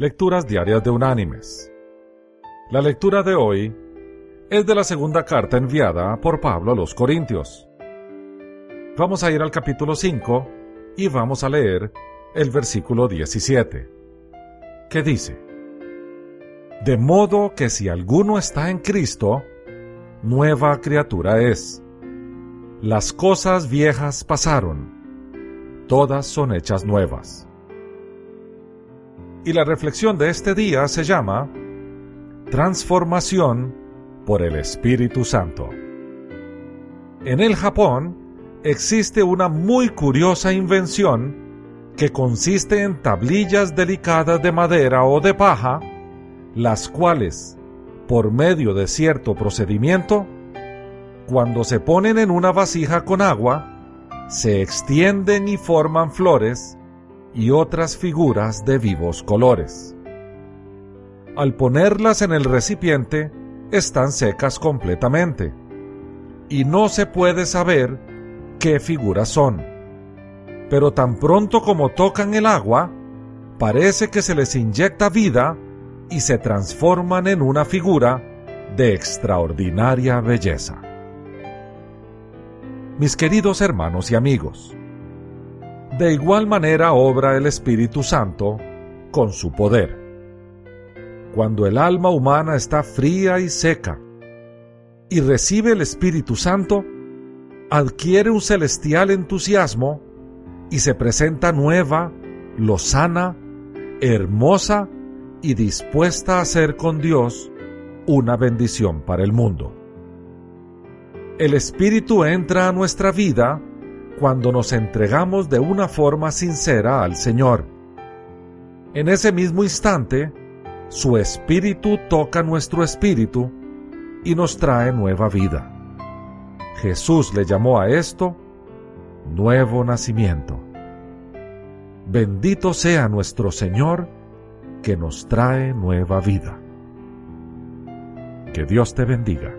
Lecturas Diarias de Unánimes. La lectura de hoy es de la segunda carta enviada por Pablo a los Corintios. Vamos a ir al capítulo 5 y vamos a leer el versículo 17, que dice, De modo que si alguno está en Cristo, nueva criatura es. Las cosas viejas pasaron, todas son hechas nuevas y la reflexión de este día se llama Transformación por el Espíritu Santo. En el Japón existe una muy curiosa invención que consiste en tablillas delicadas de madera o de paja, las cuales, por medio de cierto procedimiento, cuando se ponen en una vasija con agua, se extienden y forman flores y otras figuras de vivos colores. Al ponerlas en el recipiente, están secas completamente, y no se puede saber qué figuras son. Pero tan pronto como tocan el agua, parece que se les inyecta vida y se transforman en una figura de extraordinaria belleza. Mis queridos hermanos y amigos, de igual manera obra el Espíritu Santo con su poder. Cuando el alma humana está fría y seca y recibe el Espíritu Santo, adquiere un celestial entusiasmo y se presenta nueva, lozana, hermosa y dispuesta a ser con Dios una bendición para el mundo. El Espíritu entra a nuestra vida cuando nos entregamos de una forma sincera al Señor. En ese mismo instante, su espíritu toca nuestro espíritu y nos trae nueva vida. Jesús le llamó a esto nuevo nacimiento. Bendito sea nuestro Señor que nos trae nueva vida. Que Dios te bendiga.